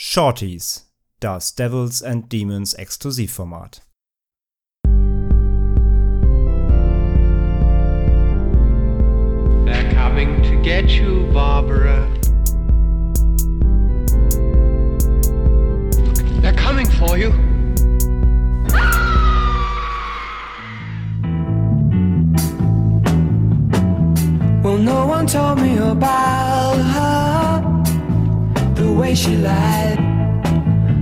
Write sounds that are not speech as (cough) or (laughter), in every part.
Shorties, das Devils and Demons Exklusivformat. They're coming to get you, Barbara. They're coming for you. Well, no one told me about her, the way she lied.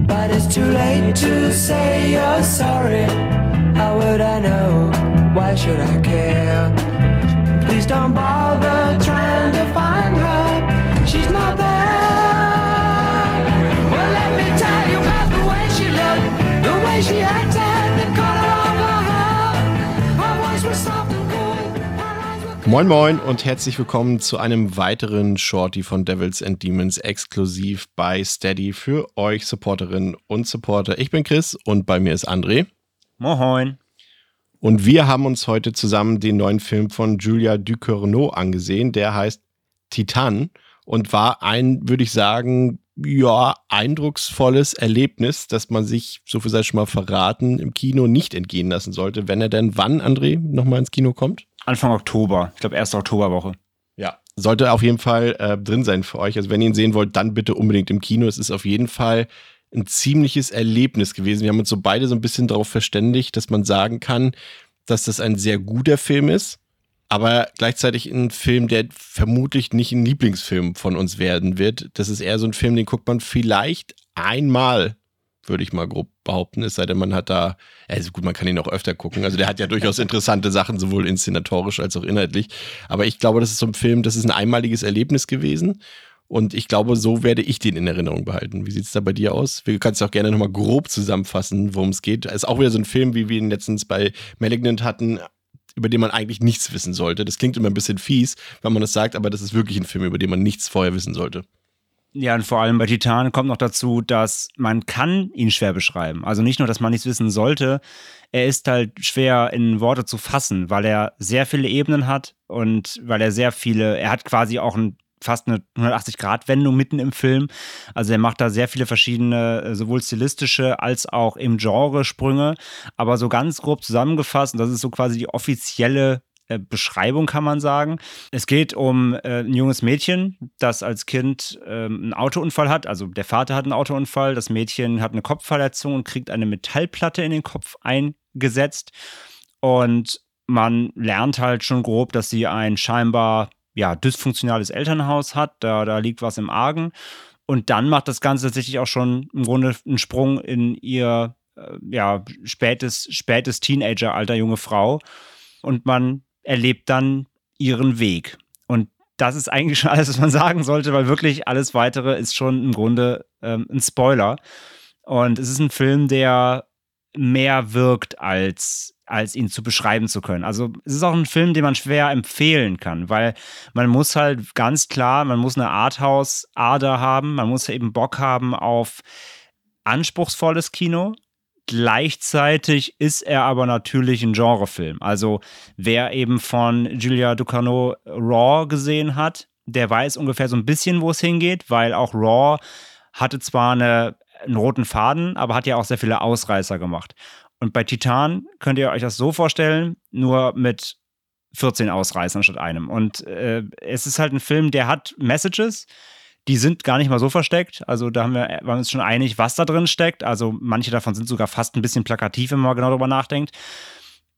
But it's too late to say you're sorry. How would I know? Why should I care? Please don't bother trying to find her. She's not there. Moin Moin und herzlich willkommen zu einem weiteren Shorty von Devils and Demons exklusiv bei Steady für euch Supporterinnen und Supporter. Ich bin Chris und bei mir ist André. Moin. Und wir haben uns heute zusammen den neuen Film von Julia Ducournau angesehen. Der heißt Titan und war ein, würde ich sagen, ja, eindrucksvolles Erlebnis, das man sich, so viel sei schon mal verraten, im Kino nicht entgehen lassen sollte, wenn er denn wann, André, nochmal ins Kino kommt? Anfang Oktober, ich glaube erste Oktoberwoche. Ja, sollte auf jeden Fall äh, drin sein für euch. Also wenn ihr ihn sehen wollt, dann bitte unbedingt im Kino. Es ist auf jeden Fall ein ziemliches Erlebnis gewesen. Wir haben uns so beide so ein bisschen darauf verständigt, dass man sagen kann, dass das ein sehr guter Film ist, aber gleichzeitig ein Film, der vermutlich nicht ein Lieblingsfilm von uns werden wird. Das ist eher so ein Film, den guckt man vielleicht einmal, würde ich mal grob behaupten, es sei denn, man hat da, also gut, man kann ihn auch öfter gucken. Also der hat ja durchaus interessante Sachen, sowohl inszenatorisch als auch inhaltlich. Aber ich glaube, das ist so ein Film, das ist ein einmaliges Erlebnis gewesen. Und ich glaube, so werde ich den in Erinnerung behalten. Wie sieht es da bei dir aus? Du kannst auch gerne nochmal grob zusammenfassen, worum es geht. Ist auch wieder so ein Film, wie wir ihn letztens bei Malignant hatten, über den man eigentlich nichts wissen sollte. Das klingt immer ein bisschen fies, wenn man das sagt, aber das ist wirklich ein Film, über den man nichts vorher wissen sollte. Ja, und vor allem bei Titan kommt noch dazu, dass man kann ihn schwer beschreiben. Also nicht nur, dass man nichts wissen sollte, er ist halt schwer in Worte zu fassen, weil er sehr viele Ebenen hat und weil er sehr viele, er hat quasi auch ein fast eine 180-Grad-Wendung mitten im Film. Also er macht da sehr viele verschiedene, äh, sowohl stilistische als auch im Genre Sprünge. Aber so ganz grob zusammengefasst, und das ist so quasi die offizielle Beschreibung, kann man sagen. Es geht um äh, ein junges Mädchen, das als Kind ähm, einen Autounfall hat. Also der Vater hat einen Autounfall, das Mädchen hat eine Kopfverletzung und kriegt eine Metallplatte in den Kopf eingesetzt. Und man lernt halt schon grob, dass sie ein scheinbar ja, dysfunktionales Elternhaus hat, da, da liegt was im Argen. Und dann macht das Ganze tatsächlich auch schon im Grunde einen Sprung in ihr äh, ja, spätes, spätes Teenageralter, junge Frau. Und man erlebt dann ihren Weg. Und das ist eigentlich schon alles, was man sagen sollte, weil wirklich alles weitere ist schon im Grunde ähm, ein Spoiler. Und es ist ein Film, der mehr wirkt als als ihn zu beschreiben zu können. Also es ist auch ein Film, den man schwer empfehlen kann, weil man muss halt ganz klar, man muss eine Arthouse-Ader haben, man muss eben Bock haben auf anspruchsvolles Kino. Gleichzeitig ist er aber natürlich ein Genrefilm. Also wer eben von Julia Ducournau Raw gesehen hat, der weiß ungefähr so ein bisschen, wo es hingeht, weil auch Raw hatte zwar eine, einen roten Faden, aber hat ja auch sehr viele Ausreißer gemacht. Und bei Titan könnt ihr euch das so vorstellen, nur mit 14 Ausreißern statt einem. Und äh, es ist halt ein Film, der hat Messages, die sind gar nicht mal so versteckt. Also da haben wir, waren wir uns schon einig, was da drin steckt. Also manche davon sind sogar fast ein bisschen plakativ, wenn man genau darüber nachdenkt.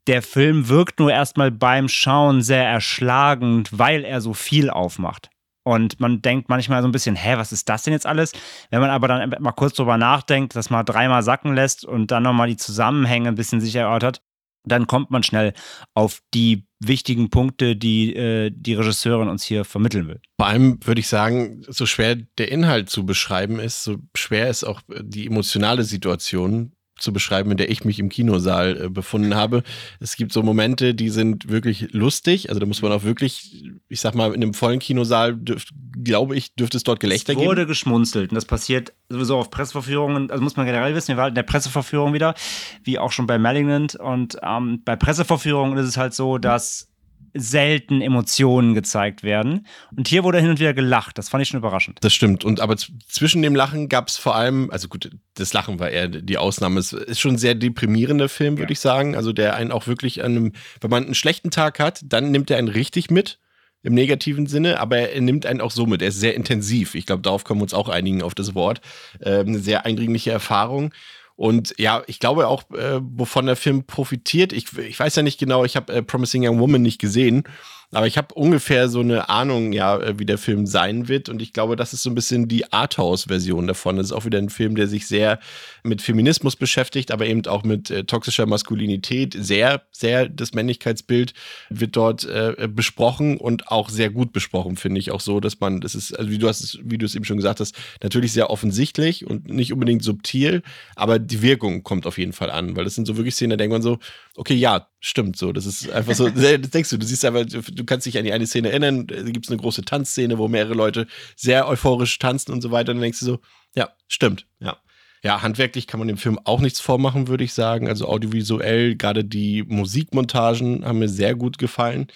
Der Film wirkt nur erstmal beim Schauen sehr erschlagend, weil er so viel aufmacht. Und man denkt manchmal so ein bisschen, hä, was ist das denn jetzt alles? Wenn man aber dann mal kurz drüber nachdenkt, das mal dreimal sacken lässt und dann nochmal die Zusammenhänge ein bisschen sich erörtert, dann kommt man schnell auf die wichtigen Punkte, die äh, die Regisseurin uns hier vermitteln will. Vor allem würde ich sagen, so schwer der Inhalt zu beschreiben ist, so schwer ist auch die emotionale Situation zu beschreiben, in der ich mich im Kinosaal äh, befunden habe. Es gibt so Momente, die sind wirklich lustig. Also da muss man auch wirklich, ich sag mal, in einem vollen Kinosaal, dürft, glaube ich, dürfte es dort Gelächter es geben. wurde geschmunzelt und das passiert sowieso auf Presseverführungen, also muss man generell wissen, wir waren in der Presseverführung wieder, wie auch schon bei Malignant und ähm, bei Presseverführungen ist es halt so, dass selten Emotionen gezeigt werden. Und hier wurde hin und wieder gelacht. Das fand ich schon überraschend. Das stimmt. Und aber zwischen dem Lachen gab es vor allem, also gut, das Lachen war eher die Ausnahme. Es ist schon ein sehr deprimierender Film, würde ja. ich sagen. Also der einen auch wirklich an einem, wenn man einen schlechten Tag hat, dann nimmt er einen richtig mit im negativen Sinne, aber er nimmt einen auch so mit. Er ist sehr intensiv. Ich glaube, darauf können wir uns auch einigen auf das Wort. Ähm, eine sehr eindringliche Erfahrung. Und ja, ich glaube auch, äh, wovon der Film profitiert. Ich, ich weiß ja nicht genau, ich habe äh, Promising Young Woman nicht gesehen. Aber ich habe ungefähr so eine Ahnung, ja, äh, wie der Film sein wird. Und ich glaube, das ist so ein bisschen die Arthouse-Version davon. Das ist auch wieder ein Film, der sich sehr mit Feminismus beschäftigt, aber eben auch mit äh, toxischer Maskulinität. Sehr, sehr das Männlichkeitsbild wird dort äh, besprochen und auch sehr gut besprochen, finde ich. Auch so, dass man, das ist, also wie du hast wie du es eben schon gesagt hast, natürlich sehr offensichtlich und nicht unbedingt subtil, aber die Wirkung kommt auf jeden Fall an, weil das sind so wirklich Szenen, da denkt man so, okay, ja, stimmt so. Das ist einfach so, das denkst du, du siehst einfach, du kannst dich an die eine Szene erinnern, da gibt es eine große Tanzszene, wo mehrere Leute sehr euphorisch tanzen und so weiter. Und dann denkst du so, ja, stimmt, ja. Ja, handwerklich kann man dem Film auch nichts vormachen, würde ich sagen. Also audiovisuell, gerade die Musikmontagen haben mir sehr gut gefallen.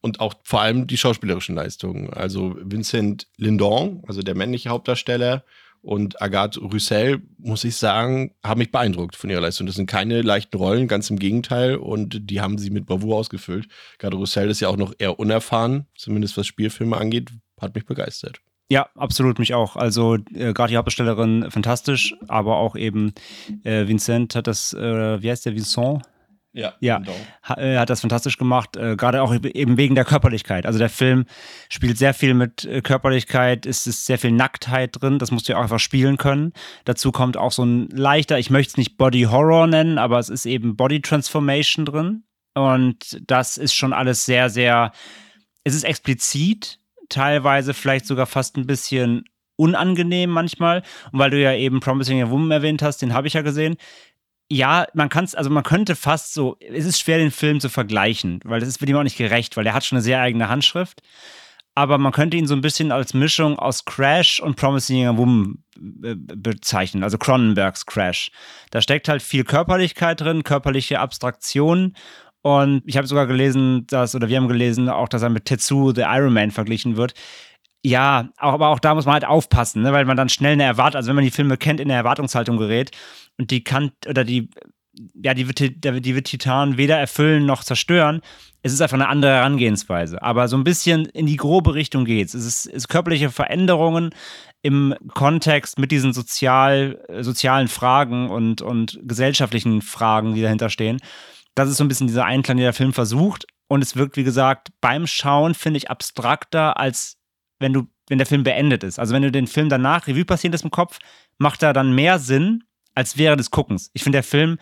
Und auch vor allem die schauspielerischen Leistungen. Also Vincent Lindon, also der männliche Hauptdarsteller, und Agathe Roussel, muss ich sagen, haben mich beeindruckt von ihrer Leistung. Das sind keine leichten Rollen, ganz im Gegenteil. Und die haben sie mit Bravour ausgefüllt. Agathe Roussel ist ja auch noch eher unerfahren, zumindest was Spielfilme angeht. Hat mich begeistert. Ja, absolut, mich auch. Also äh, gerade die Hauptdarstellerin fantastisch, aber auch eben äh, Vincent hat das, äh, wie heißt der, Vincent? Ja, ja ha, äh, hat das fantastisch gemacht, äh, gerade auch eben wegen der Körperlichkeit. Also der Film spielt sehr viel mit äh, Körperlichkeit, es ist sehr viel Nacktheit drin, das musst du ja auch einfach spielen können. Dazu kommt auch so ein leichter, ich möchte es nicht Body Horror nennen, aber es ist eben Body Transformation drin. Und das ist schon alles sehr, sehr, es ist explizit, teilweise vielleicht sogar fast ein bisschen unangenehm manchmal. Und weil du ja eben Promising a Woman erwähnt hast, den habe ich ja gesehen ja, man kann es, also man könnte fast so, es ist schwer, den Film zu vergleichen, weil das ist wird ihm auch nicht gerecht, weil er hat schon eine sehr eigene Handschrift. Aber man könnte ihn so ein bisschen als Mischung aus Crash und Promising a Woman äh, bezeichnen, also Cronenbergs Crash. Da steckt halt viel Körperlichkeit drin, körperliche Abstraktion. Und ich habe sogar gelesen, dass, oder wir haben gelesen, auch, dass er mit Tetsu the Iron Man verglichen wird. Ja, aber auch da muss man halt aufpassen, ne? weil man dann schnell eine Erwartung, also wenn man die Filme kennt, in eine Erwartungshaltung gerät und die kann oder die ja, die wird, die wird Titan weder erfüllen noch zerstören. Es ist einfach eine andere Herangehensweise. Aber so ein bisschen in die grobe Richtung geht's. Es ist, ist körperliche Veränderungen im Kontext mit diesen sozial, sozialen Fragen und, und gesellschaftlichen Fragen, die dahinter stehen. Das ist so ein bisschen dieser Einklang, den der Film versucht. Und es wirkt, wie gesagt, beim Schauen, finde ich, abstrakter, als wenn du, wenn der Film beendet ist. Also wenn du den Film danach Revue passieren lässt im Kopf, macht er dann mehr Sinn, als während des Guckens. Ich finde, der Film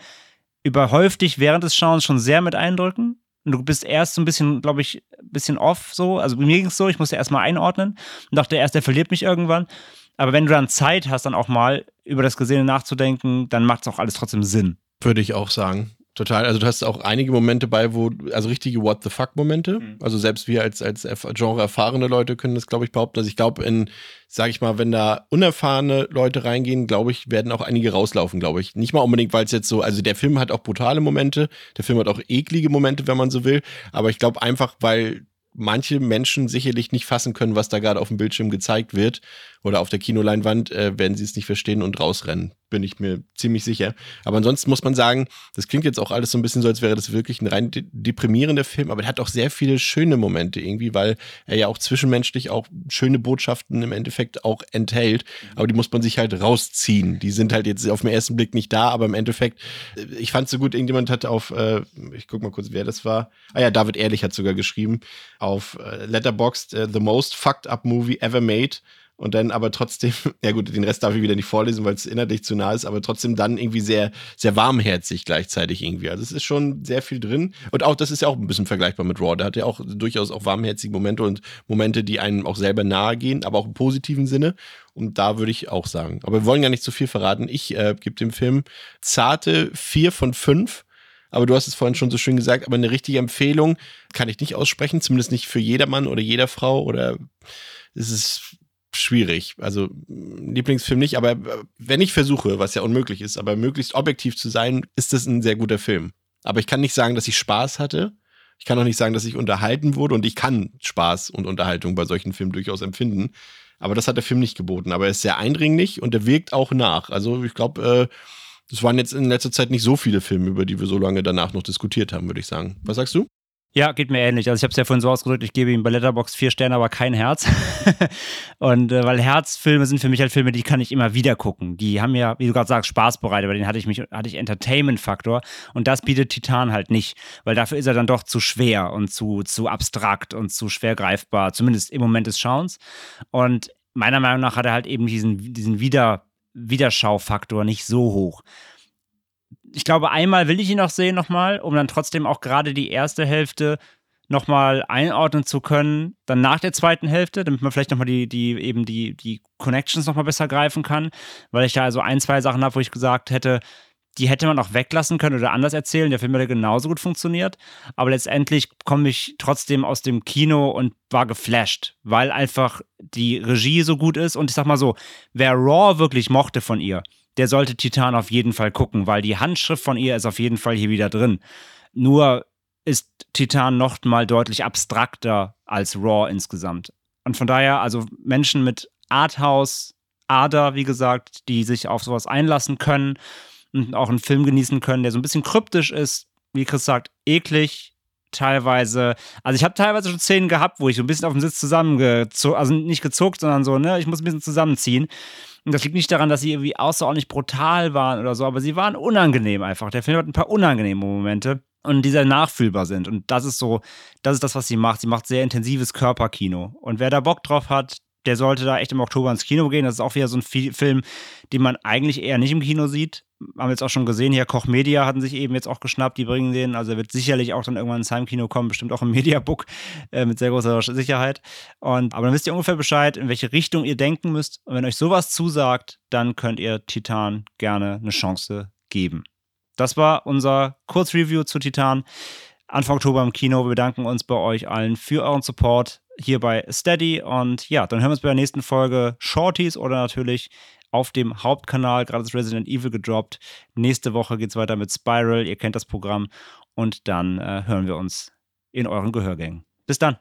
überhäuft dich während des Schauens schon sehr mit Eindrücken. Und du bist erst so ein bisschen, glaube ich, ein bisschen off so. Also mir ging es so, ich musste erstmal einordnen und dachte erst, der verliert mich irgendwann. Aber wenn du dann Zeit hast, dann auch mal über das Gesehene nachzudenken, dann macht es auch alles trotzdem Sinn. Würde ich auch sagen. Total. Also du hast auch einige Momente bei, wo, also richtige What the fuck-Momente. Mhm. Also selbst wir als, als Genre erfahrene Leute können das, glaube ich, behaupten. Also ich glaube, in, sage ich mal, wenn da unerfahrene Leute reingehen, glaube ich, werden auch einige rauslaufen, glaube ich. Nicht mal unbedingt, weil es jetzt so, also der Film hat auch brutale Momente, der Film hat auch eklige Momente, wenn man so will. Aber ich glaube einfach, weil manche Menschen sicherlich nicht fassen können, was da gerade auf dem Bildschirm gezeigt wird oder auf der Kinoleinwand, äh, werden sie es nicht verstehen und rausrennen. Bin ich mir ziemlich sicher. Aber ansonsten muss man sagen, das klingt jetzt auch alles so ein bisschen so, als wäre das wirklich ein rein de deprimierender Film, aber er hat auch sehr viele schöne Momente irgendwie, weil er ja auch zwischenmenschlich auch schöne Botschaften im Endeffekt auch enthält. Aber die muss man sich halt rausziehen. Die sind halt jetzt auf den ersten Blick nicht da, aber im Endeffekt, ich fand es so gut, irgendjemand hat auf, äh, ich guck mal kurz, wer das war. Ah ja, David Ehrlich hat sogar geschrieben, auf äh, Letterboxd, uh, The Most Fucked Up Movie Ever Made und dann aber trotzdem, (laughs) ja gut, den Rest darf ich wieder nicht vorlesen, weil es inhaltlich zu nah ist, aber trotzdem dann irgendwie sehr, sehr warmherzig gleichzeitig irgendwie. Also es ist schon sehr viel drin. Und auch, das ist ja auch ein bisschen vergleichbar mit Raw. Der hat ja auch durchaus auch warmherzige Momente und Momente, die einem auch selber nahe gehen, aber auch im positiven Sinne. Und da würde ich auch sagen. Aber wir wollen gar nicht zu viel verraten. Ich äh, gebe dem Film zarte vier von fünf. Aber du hast es vorhin schon so schön gesagt, aber eine richtige Empfehlung kann ich nicht aussprechen, zumindest nicht für jedermann oder jeder Frau oder es ist schwierig. Also Lieblingsfilm nicht, aber äh, wenn ich versuche, was ja unmöglich ist, aber möglichst objektiv zu sein, ist das ein sehr guter Film. Aber ich kann nicht sagen, dass ich Spaß hatte. Ich kann auch nicht sagen, dass ich unterhalten wurde und ich kann Spaß und Unterhaltung bei solchen Filmen durchaus empfinden. Aber das hat der Film nicht geboten. Aber er ist sehr eindringlich und er wirkt auch nach. Also ich glaube, äh, waren jetzt in letzter Zeit nicht so viele Filme, über die wir so lange danach noch diskutiert haben, würde ich sagen. Was sagst du? Ja, geht mir ähnlich. Also ich habe es ja vorhin so ausgedrückt, ich gebe ihm bei Letterbox vier Sterne, aber kein Herz. (laughs) und äh, weil Herzfilme sind für mich halt Filme, die kann ich immer wieder gucken. Die haben ja, wie du gerade sagst, Spaß bereitet, bei denen hatte ich mich, hatte ich Entertainment-Faktor. Und das bietet Titan halt nicht, weil dafür ist er dann doch zu schwer und zu, zu abstrakt und zu schwer greifbar, zumindest im Moment des Schauens. Und meiner Meinung nach hat er halt eben diesen, diesen Wieder, Wiederschaufaktor nicht so hoch ich glaube, einmal will ich ihn noch sehen nochmal, um dann trotzdem auch gerade die erste Hälfte nochmal einordnen zu können, dann nach der zweiten Hälfte, damit man vielleicht nochmal die, die, eben die, die Connections nochmal besser greifen kann, weil ich da also ein, zwei Sachen habe, wo ich gesagt hätte, die hätte man auch weglassen können oder anders erzählen. Der Film hätte genauso gut funktioniert. Aber letztendlich komme ich trotzdem aus dem Kino und war geflasht, weil einfach die Regie so gut ist. Und ich sag mal so, wer Raw wirklich mochte von ihr, der sollte Titan auf jeden Fall gucken, weil die Handschrift von ihr ist auf jeden Fall hier wieder drin. Nur ist Titan noch mal deutlich abstrakter als Raw insgesamt. Und von daher, also Menschen mit Arthouse, Ader, wie gesagt, die sich auf sowas einlassen können und auch einen Film genießen können, der so ein bisschen kryptisch ist, wie Chris sagt, eklig, teilweise, also ich habe teilweise schon Szenen gehabt, wo ich so ein bisschen auf dem Sitz zusammengezogen, also nicht gezuckt, sondern so, ne, ich muss ein bisschen zusammenziehen. Und das liegt nicht daran, dass sie irgendwie außerordentlich brutal waren oder so, aber sie waren unangenehm einfach. Der Film hat ein paar unangenehme Momente und die sehr nachfühlbar sind. Und das ist so, das ist das, was sie macht. Sie macht sehr intensives Körperkino. Und wer da Bock drauf hat, der sollte da echt im Oktober ins Kino gehen. Das ist auch wieder so ein Film, den man eigentlich eher nicht im Kino sieht. Haben wir jetzt auch schon gesehen, hier Koch Media hatten sich eben jetzt auch geschnappt, die bringen den. Also er wird sicherlich auch dann irgendwann ins Heimkino kommen, bestimmt auch im (laughs) Mediabook äh, mit sehr großer Sicherheit. Und, aber dann wisst ihr ungefähr Bescheid, in welche Richtung ihr denken müsst. Und wenn euch sowas zusagt, dann könnt ihr Titan gerne eine Chance geben. Das war unser Kurzreview zu Titan. Anfang Oktober im Kino. Wir bedanken uns bei euch allen für euren Support hier bei Steady. Und ja, dann hören wir uns bei der nächsten Folge Shorties oder natürlich auf dem Hauptkanal, gerade das Resident Evil gedroppt. Nächste Woche geht es weiter mit Spiral. Ihr kennt das Programm. Und dann äh, hören wir uns in euren Gehörgängen. Bis dann.